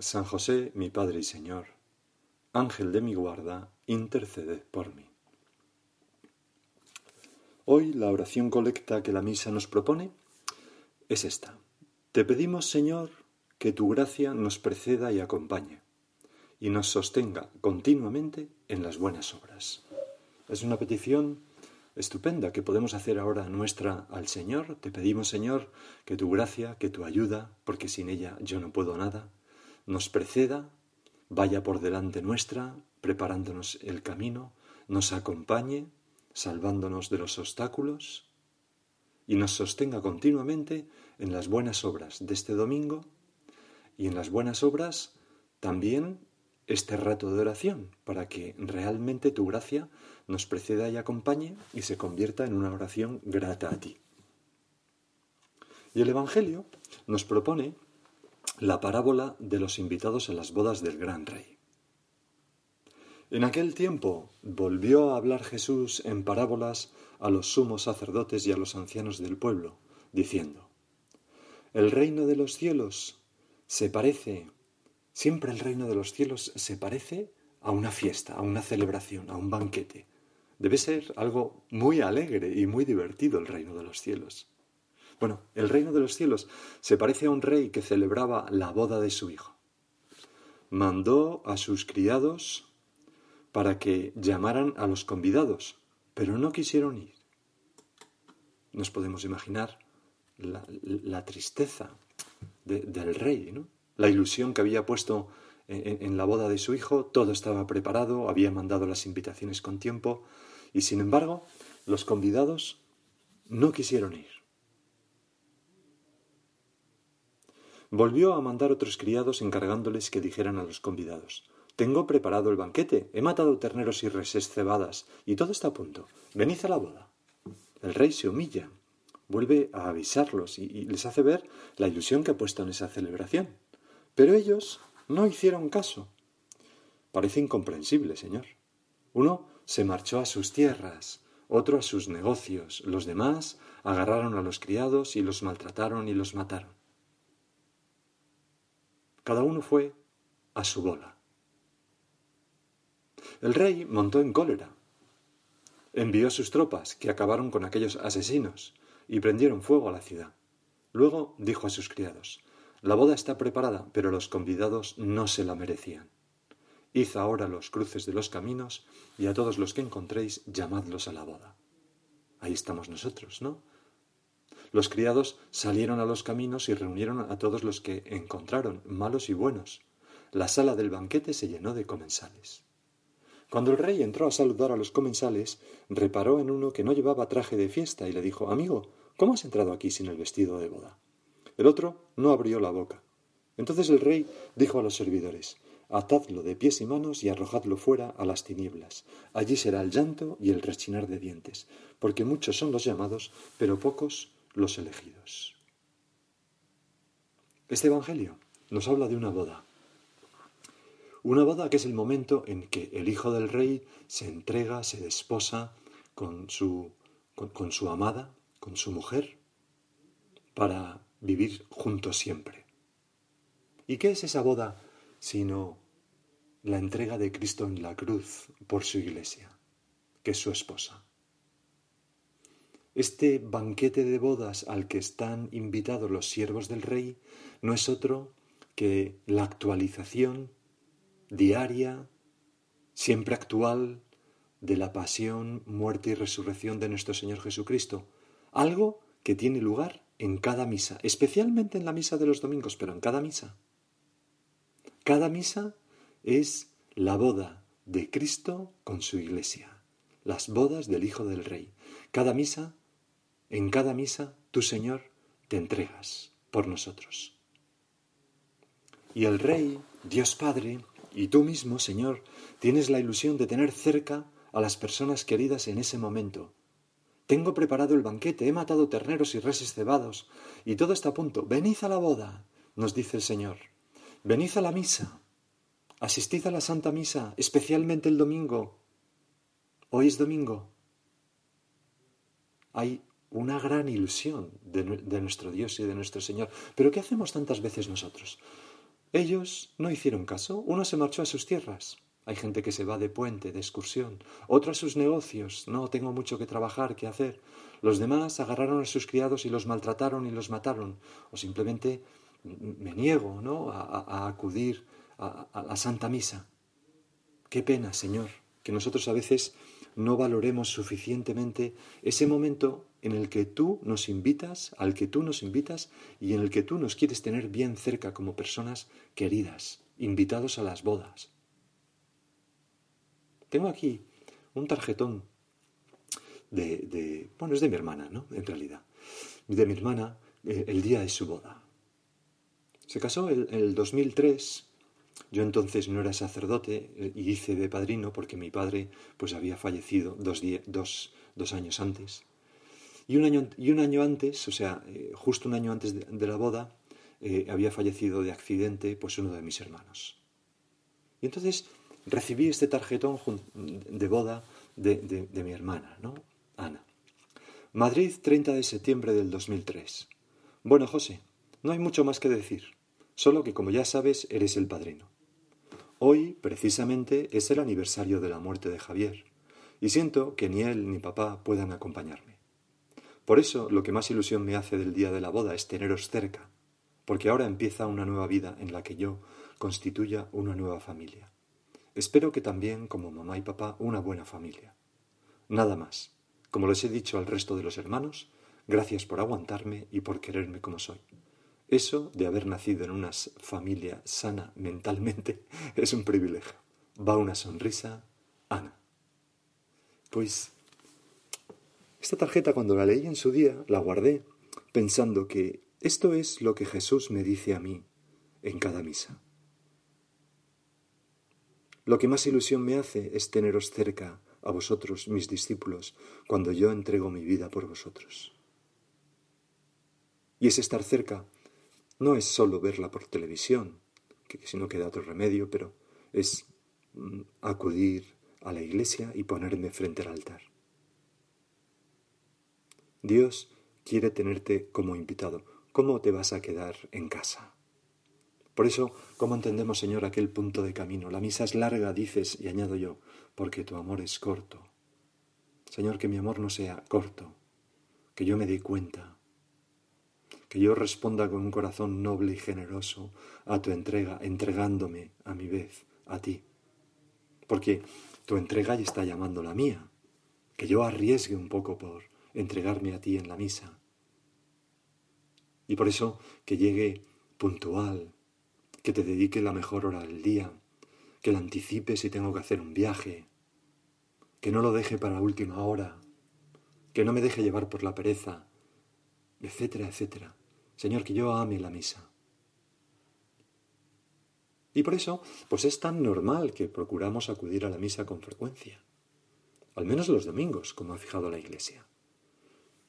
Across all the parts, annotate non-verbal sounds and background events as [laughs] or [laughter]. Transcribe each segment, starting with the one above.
San José, mi Padre y Señor, Ángel de mi guarda, intercede por mí. Hoy la oración colecta que la misa nos propone es esta. Te pedimos, Señor, que tu gracia nos preceda y acompañe, y nos sostenga continuamente en las buenas obras. Es una petición estupenda que podemos hacer ahora nuestra al Señor. Te pedimos, Señor, que tu gracia, que tu ayuda, porque sin ella yo no puedo nada, nos preceda, vaya por delante nuestra, preparándonos el camino, nos acompañe, salvándonos de los obstáculos y nos sostenga continuamente en las buenas obras de este domingo y en las buenas obras también este rato de oración para que realmente tu gracia nos preceda y acompañe y se convierta en una oración grata a ti. Y el Evangelio nos propone la parábola de los invitados a las bodas del gran rey. En aquel tiempo volvió a hablar Jesús en parábolas a los sumos sacerdotes y a los ancianos del pueblo, diciendo, El reino de los cielos se parece, siempre el reino de los cielos se parece a una fiesta, a una celebración, a un banquete. Debe ser algo muy alegre y muy divertido el reino de los cielos. Bueno, el reino de los cielos se parece a un rey que celebraba la boda de su hijo. Mandó a sus criados para que llamaran a los convidados, pero no quisieron ir. Nos podemos imaginar la, tristeza del rey, ¿no? la ilusión que había puesto en, en la boda de su hijo, todo estaba preparado, había mandado las invitaciones con tiempo, y sin embargo, los convidados no quisieron ir. Volvió a mandar otros criados encargándoles que dijeran a los convidados Tengo preparado el banquete, he matado terneros y reses cebadas, y todo está a punto. Venid a la boda. El rey se humilla, vuelve a avisarlos y, y les hace ver la ilusión que ha puesto en esa celebración. Pero ellos no hicieron caso. Parece incomprensible, señor. Uno se marchó a sus tierras, otro a sus negocios, los demás agarraron a los criados y los maltrataron y los mataron. Cada uno fue a su bola. El rey montó en cólera. Envió sus tropas, que acabaron con aquellos asesinos, y prendieron fuego a la ciudad. Luego dijo a sus criados, La boda está preparada, pero los convidados no se la merecían. Id ahora los cruces de los caminos, y a todos los que encontréis, llamadlos a la boda. Ahí estamos nosotros, ¿no? Los criados salieron a los caminos y reunieron a todos los que encontraron, malos y buenos. La sala del banquete se llenó de comensales. Cuando el rey entró a saludar a los comensales, reparó en uno que no llevaba traje de fiesta y le dijo Amigo, ¿cómo has entrado aquí sin el vestido de boda? El otro no abrió la boca. Entonces el rey dijo a los servidores Atadlo de pies y manos y arrojadlo fuera a las tinieblas. Allí será el llanto y el rechinar de dientes, porque muchos son los llamados, pero pocos los elegidos. Este Evangelio nos habla de una boda. Una boda que es el momento en que el hijo del rey se entrega, se desposa con su, con, su amada, con su mujer, para vivir juntos siempre. ¿Y qué es esa boda sino la entrega de Cristo en la cruz por su iglesia, que es su esposa? Este banquete de bodas al que están invitados los siervos del rey no es otro que la actualización diaria, siempre actual, de la pasión, muerte y resurrección de nuestro Señor Jesucristo. Algo que tiene lugar en cada misa, especialmente en la misa de los domingos, pero en cada misa. Cada misa es la boda de Cristo con su iglesia, las bodas del Hijo del Rey. Cada misa en cada misa, tú, Señor, te entregas por nosotros. Y el Rey, Dios Padre, Y tú mismo, Señor, tienes la ilusión de tener cerca a las personas queridas en ese momento. Tengo preparado el banquete, he matado terneros y reses cebados, y todo está a punto. Venid a la boda, nos dice el Señor. Venid a la misa. Asistid a la Santa Misa, especialmente el domingo. Hoy es domingo. Hay una gran ilusión de, nuestro Dios y de nuestro Señor. Pero ¿qué hacemos tantas veces nosotros? Ellos no hicieron caso. Uno se marchó a sus tierras. Hay gente que se va de puente, de excursión. Otro a sus negocios. No, tengo mucho que trabajar, que hacer. Los demás agarraron a sus criados y los maltrataron y los mataron. O simplemente me niego, ¿no? A, acudir a, a la Santa Misa. Qué pena, Señor, que nosotros a veces no valoremos suficientemente ese momento en el que tú nos invitas, al que tú nos invitas y en el que tú nos quieres tener bien cerca como personas queridas, invitados a las bodas. Tengo aquí un tarjetón de, bueno, es de mi hermana, ¿no? En realidad, de mi hermana eh, el día de su boda. Se casó en el 2003 yo entonces no era sacerdote eh, y hice de padrino porque mi padre pues había fallecido dos, dos, años antes. Y un, año, y un año antes, o sea, eh, justo un año antes de, la boda, eh, había fallecido de accidente pues uno de mis hermanos. Y entonces recibí este tarjetón de boda de, de mi hermana, ¿no? Ana. Madrid, 30 de septiembre del 2003. Bueno, José, no hay mucho más que decir, solo que como ya sabes, eres el padrino. Hoy, precisamente, es el aniversario de la muerte de Javier, y siento que ni él ni papá puedan acompañarme. Por eso, lo que más ilusión me hace del día de la boda es teneros cerca, porque ahora empieza una nueva vida en la que yo constituya una nueva familia. Espero que también, como mamá y papá, una buena familia. Nada más. Como les he dicho al resto de los hermanos, gracias por aguantarme y por quererme como soy. Eso de haber nacido en una familia sana mentalmente [laughs] es un privilegio. Va una sonrisa, Ana. Pues esta tarjeta cuando la leí en su día la guardé pensando que esto es lo que Jesús me dice a mí en cada misa. Lo que más ilusión me hace es teneros cerca a vosotros, mis discípulos, cuando yo entrego mi vida por vosotros. Y es estar cerca no es solo verla por televisión, que si no queda otro remedio, pero es mm, acudir a la iglesia y ponerme frente al altar. Dios quiere tenerte como invitado. ¿Cómo te vas a quedar en casa? Por eso, ¿cómo entendemos, Señor, aquel punto de camino? La misa es larga, dices, y añado yo, porque tu amor es corto. Señor, que mi amor no sea corto, que yo me dé cuenta que yo responda con un corazón noble y generoso a tu entrega, entregándome a mi vez a ti. Porque tu entrega ya está llamando la mía, que yo arriesgue un poco por entregarme a ti en la misa. Y por eso que llegue puntual, que te dedique la mejor hora del día, que la anticipe si tengo que hacer un viaje, que no lo deje para última hora, que no me deje llevar por la pereza, etcétera, etcétera. Señor, que yo ame la misa. Y por eso, pues es tan normal que procuramos acudir a la misa con frecuencia. Al menos los domingos, como ha fijado la Iglesia.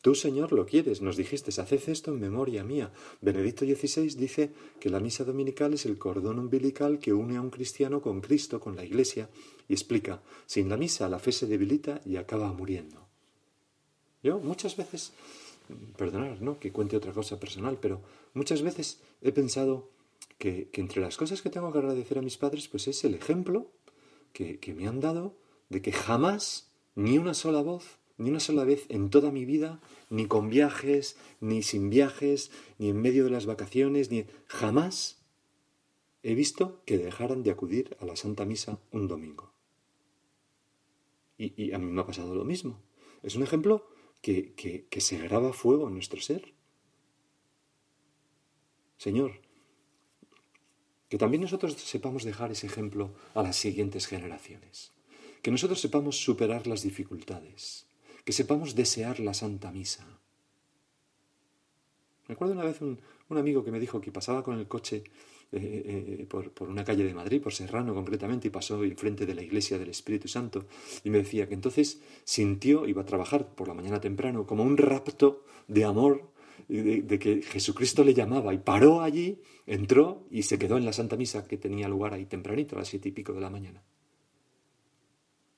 Tú, Señor, lo quieres, nos dijiste, haced esto en memoria mía. Benedicto XVI dice que la misa dominical es el cordón umbilical que une a un cristiano con Cristo, con la Iglesia, y explica, sin la misa la fe se debilita y acaba muriendo. Yo muchas veces perdonar, ¿no? Que cuente otra cosa personal, pero muchas veces he pensado que, entre las cosas que tengo que agradecer a mis padres, pues es el ejemplo que, me han dado de que jamás, ni una sola voz, ni una sola vez en toda mi vida, ni con viajes, ni sin viajes, ni en medio de las vacaciones, ni jamás he visto que dejaran de acudir a la Santa Misa un domingo. Y a mí me ha pasado lo mismo. Es un ejemplo que, se graba fuego en nuestro ser. Señor, que también nosotros sepamos dejar ese ejemplo a las siguientes generaciones, que nosotros sepamos superar las dificultades, que sepamos desear la Santa Misa. Recuerdo una vez un, amigo que me dijo que pasaba con el coche eh, eh, por, por, una calle de Madrid, por Serrano concretamente, y pasó enfrente de la iglesia del Espíritu Santo, y me decía que entonces sintió, iba a trabajar por la mañana temprano, como un rapto de amor, de, de que Jesucristo le llamaba, y paró allí, entró y se quedó en la Santa Misa que tenía lugar ahí tempranito, a las siete y pico de la mañana.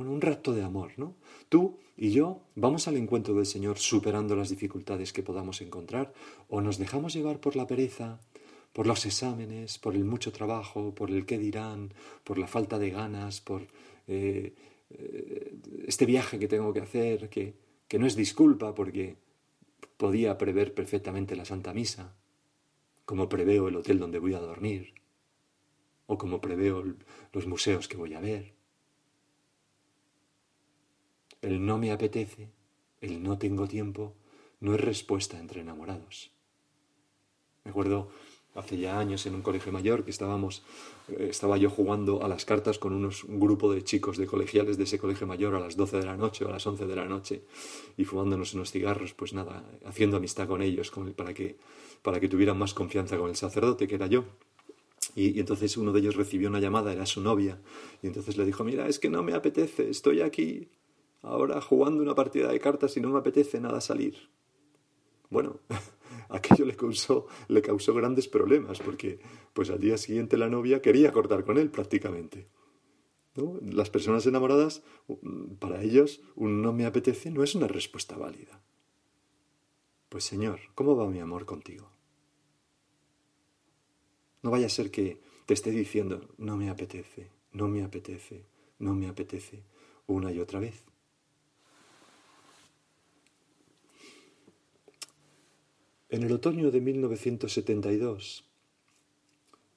Bueno, un rapto de amor, ¿no? Tú y yo vamos al encuentro del Señor superando las dificultades que podamos encontrar, o nos dejamos llevar por la pereza, por los exámenes, por el mucho trabajo, por el qué dirán, por la falta de ganas, por eh, eh, este viaje que tengo que hacer, que, que no es disculpa porque podía prever perfectamente la Santa Misa, como preveo el hotel donde voy a dormir, o como preveo los museos que voy a ver. El no me apetece, el no tengo tiempo, no es respuesta entre enamorados. Me acuerdo hace ya años en un colegio mayor que estábamos, eh, estaba yo jugando a las cartas con unos, un grupo de chicos de colegiales de ese colegio mayor a las 12 de la noche o a las 11 de la noche y fumándonos unos cigarros, pues nada, haciendo amistad con ellos para, que, para que tuvieran más confianza con el sacerdote que era yo. Y, y, entonces uno de ellos recibió una llamada, era su novia, y entonces le dijo, mira, es que no me apetece, estoy aquí ahora jugando una partida de cartas y no me apetece nada salir. Bueno, [laughs] [laughs] aquello le causó, le causó grandes problemas porque pues al día siguiente la novia quería cortar con él prácticamente. Las personas enamoradas, para ellos, un no me apetece no es una respuesta válida. Pues Señor, ¿cómo va mi amor contigo? No vaya a ser que te esté diciendo, no me apetece, no me apetece, no me apetece, una y otra vez. En el otoño de 1972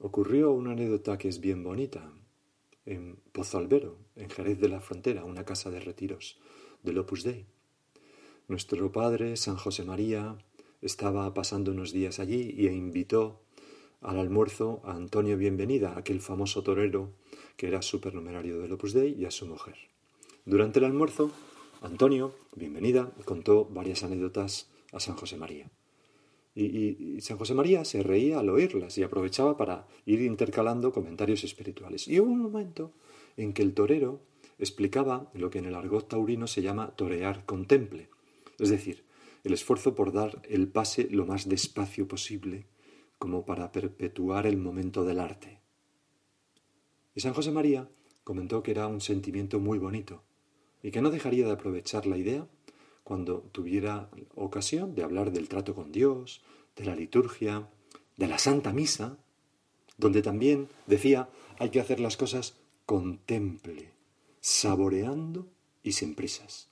ocurrió una anécdota que es bien bonita. En Pozo Albero, en Jerez de la Frontera, una casa de retiros del Opus Dei. Nuestro padre, San José María, estaba pasando unos días allí e invitó al almuerzo a Antonio Bienvenida, aquel famoso torero que era supernumerario del Opus Dei, y a su mujer. Durante el almuerzo, Antonio Bienvenida contó varias anécdotas a San José María. Y, San José María se reía al oírlas y aprovechaba para ir intercalando comentarios espirituales. Y hubo un momento en que el torero explicaba lo que en el argot taurino se llama torear con temple, es decir, el esfuerzo por dar el pase lo más despacio posible, como para perpetuar el momento del arte. Y San José María comentó que era un sentimiento muy bonito y que no dejaría de aprovechar la idea cuando tuviera ocasión de hablar del trato con Dios, de la liturgia, de la Santa Misa, donde también decía hay que hacer las cosas con temple, saboreando y sin prisas.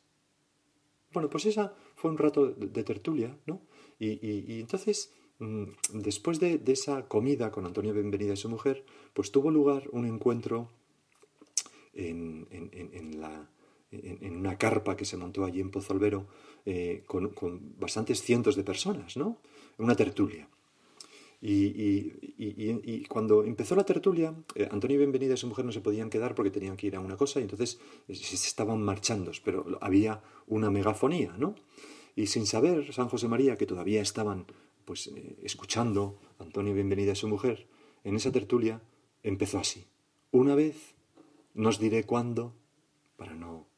Bueno, pues esa fue un rato de tertulia, ¿no? Y, entonces, mm, después de, esa comida con Antonio Benvenida y su mujer, pues tuvo lugar un encuentro en, en la en, una carpa que se montó allí en Pozolvero eh, con, bastantes cientos de personas, ¿no? Una tertulia. Y, cuando empezó la tertulia, eh, Antonio Bienvenida y su mujer no se podían quedar porque tenían que ir a una cosa y entonces eh, se estaban marchando, pero había una megafonía, ¿no? Y sin saber San José María que todavía estaban pues escuchando Antonio Bienvenida y su mujer, en esa tertulia empezó así. Una vez, nos diré cuándo, para no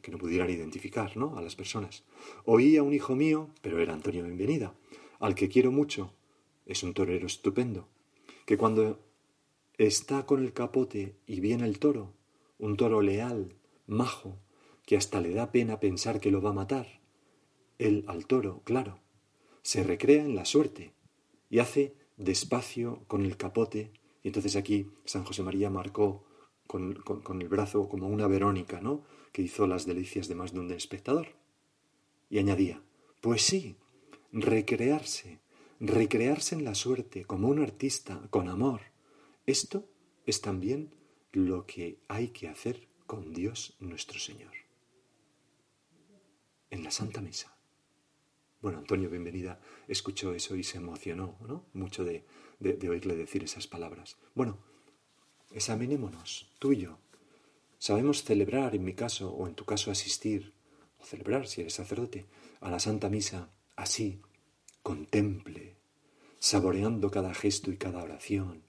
que no pudieran identificar ¿no? a las personas. Oí a un hijo mío, pero era Antonio Bienvenida, al que quiero mucho, es un torero estupendo, que cuando está con el capote y viene el toro, un toro leal, majo, que hasta le da pena pensar que lo va a matar, él al toro, claro, se recrea en la suerte y hace despacio con el capote, y entonces aquí San José María marcó con, con el brazo como una Verónica, ¿no? Que hizo las delicias de más de un espectador. Y añadía, pues sí, recrearse, recrearse en la suerte como un artista con amor. Esto es también lo que hay que hacer con Dios nuestro Señor. En la Santa Misa. Bueno, Antonio, bienvenida, escuchó eso y se emocionó, ¿no? Mucho de, de oírle decir esas palabras. Bueno, examinémonos, tú y yo, Sabemos celebrar, en mi caso, o en tu caso asistir, o celebrar, si eres sacerdote, a la Santa Misa así, contemple, saboreando cada gesto y cada oración,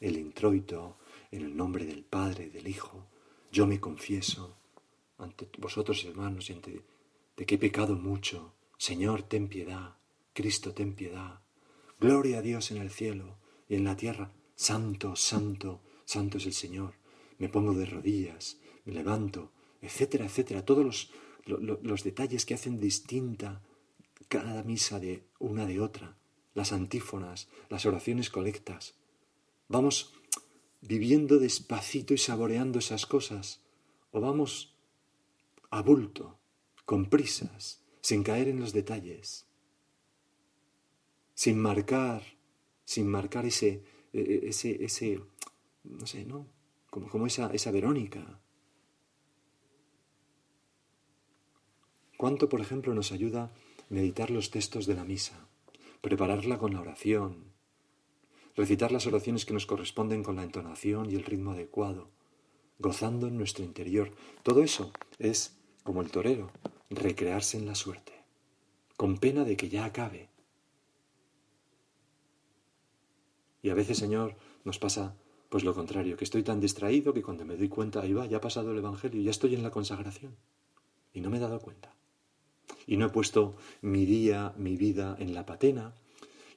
el introito, en el nombre del Padre, del Hijo, yo me confieso ante vosotros hermanos y ante de que he pecado mucho. Señor, ten piedad. Cristo, ten piedad. Gloria a Dios en el cielo y en la tierra. Santo, santo, santo es el Señor. Me pongo de rodillas, me levanto, etcétera, etcétera. Todos los, los detalles que hacen distinta cada misa de una de otra. Las antífonas, las oraciones colectas. Vamos viviendo despacito y saboreando esas cosas. O vamos a bulto, con prisas, sin caer en los detalles, sin marcar, sin marcar ese, e, e, ese, ese, no sé, ¿no? Como, como esa, esa Verónica. ¿Cuánto, por ejemplo, nos ayuda meditar los textos de la misa, prepararla con la oración, recitar las oraciones que nos corresponden con la entonación y el ritmo adecuado, gozando en nuestro interior? Todo eso es como el torero, recrearse en la suerte, con pena de que ya acabe. Y a veces, Señor, nos pasa pues lo contrario, que estoy tan distraído que cuando me doy cuenta, ahí va, ya ha pasado el Evangelio, ya estoy en la consagración. Y no me he dado cuenta. Y no he puesto mi día, mi vida en la patena,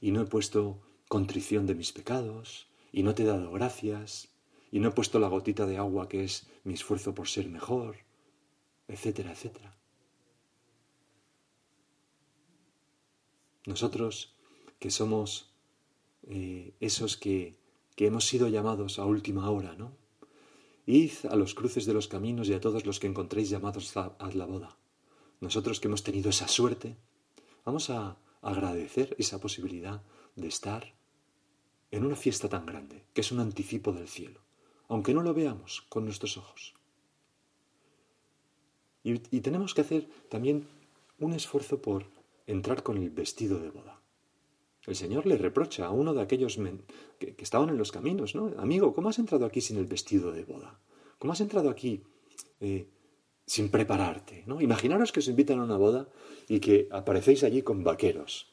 y no he puesto contrición de mis pecados, y no te he dado gracias, y no he puesto la gotita de agua que es mi esfuerzo por ser mejor, etcétera, etcétera. Nosotros que somos eh, esos que, que hemos sido llamados a última hora, ¿no? Id a los cruces de los caminos y a todos los que encontréis llamados a, la boda. Nosotros que hemos tenido esa suerte, vamos a agradecer esa posibilidad de estar en una fiesta tan grande, que es un anticipo del cielo, aunque no lo veamos con nuestros ojos. Y, tenemos que hacer también un esfuerzo por entrar con el vestido de boda. El Señor le reprocha a uno de aquellos que, estaban en los caminos, ¿no? Amigo, ¿cómo has entrado aquí sin el vestido de boda? ¿Cómo has entrado aquí eh, sin prepararte? ¿no? Imaginaros que os invitan a una boda y que aparecéis allí con vaqueros.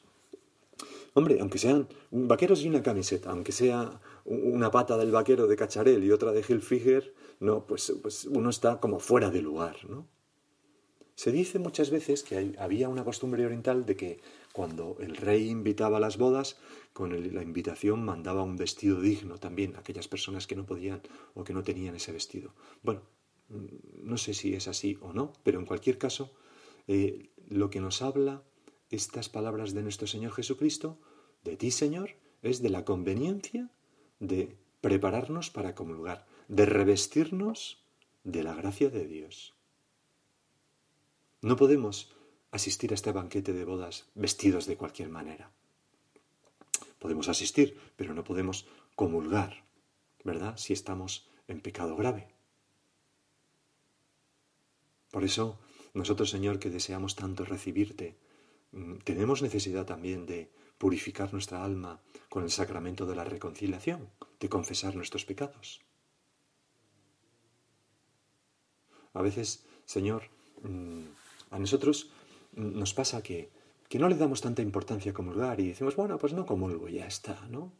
Hombre, aunque sean vaqueros y una camiseta, aunque sea una pata del vaquero de Cacharel y otra de Hilfiger, no, pues, pues uno está como fuera de lugar, ¿no? Se dice muchas veces que había una costumbre oriental de que cuando el rey invitaba a las bodas, con la invitación mandaba un vestido digno también a aquellas personas que no podían o que no tenían ese vestido. Bueno, no sé si es así o no, pero en cualquier caso, eh, lo que nos habla estas palabras de nuestro Señor Jesucristo, de ti Señor, es de la conveniencia de prepararnos para comulgar, de revestirnos de la gracia de Dios. No podemos asistir a este banquete de bodas vestidos de cualquier manera. Podemos asistir, pero no podemos comulgar, ¿verdad? Si estamos en pecado grave. Por eso, nosotros, Señor, que deseamos tanto recibirte, mm, tenemos necesidad también de purificar nuestra alma con el sacramento de la reconciliación, de confesar nuestros pecados. A veces, Señor, mm, a nosotros nos pasa que, que no le damos tanta importancia a comulgar y decimos, bueno, pues no comulgo, ya está, ¿no?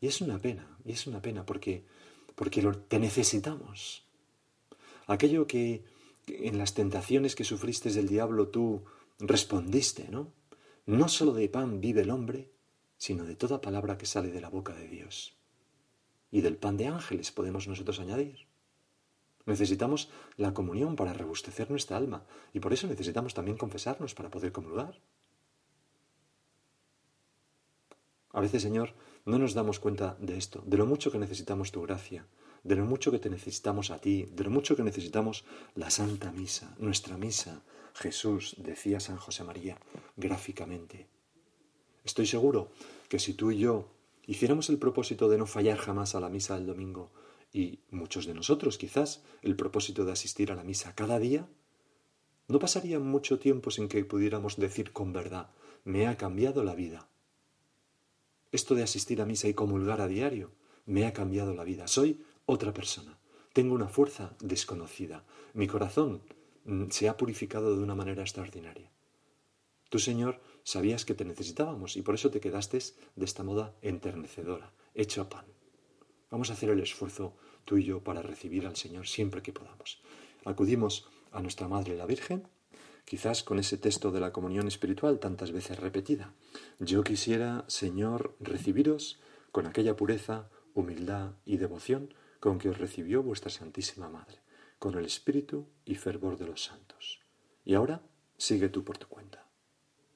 Y es una pena, y es una pena porque, porque te necesitamos. Aquello que en las tentaciones que sufriste del diablo tú respondiste, ¿no? No solo de pan vive el hombre, sino de toda palabra que sale de la boca de Dios. Y del pan de ángeles podemos nosotros añadir. Necesitamos la comunión para robustecer nuestra alma y por eso necesitamos también confesarnos para poder comulgar. A veces, Señor, no nos damos cuenta de esto, de lo mucho que necesitamos tu gracia, de lo mucho que te necesitamos a ti, de lo mucho que necesitamos la Santa Misa, nuestra misa. Jesús, decía San José María, gráficamente. Estoy seguro que si tú y yo hiciéramos el propósito de no fallar jamás a la misa del domingo, y muchos de nosotros quizás el propósito de asistir a la misa cada día, no pasaría mucho tiempo sin que pudiéramos decir con verdad, me ha cambiado la vida. Esto de asistir a misa y comulgar a diario, me ha cambiado la vida. Soy otra persona. Tengo una fuerza desconocida. Mi corazón mm, se ha purificado de una manera extraordinaria. Tú, Señor, sabías que te necesitábamos y por eso te quedaste de esta moda enternecedora, hecho pan. Vamos a hacer el esfuerzo tú y yo para recibir al Señor siempre que podamos. Acudimos a nuestra Madre la Virgen, quizás con ese texto de la comunión espiritual tantas veces repetida. Yo quisiera, Señor, recibiros con aquella pureza, humildad y devoción con que os recibió vuestra Santísima Madre, con el espíritu y fervor de los santos. Y ahora sigue tú por tu cuenta.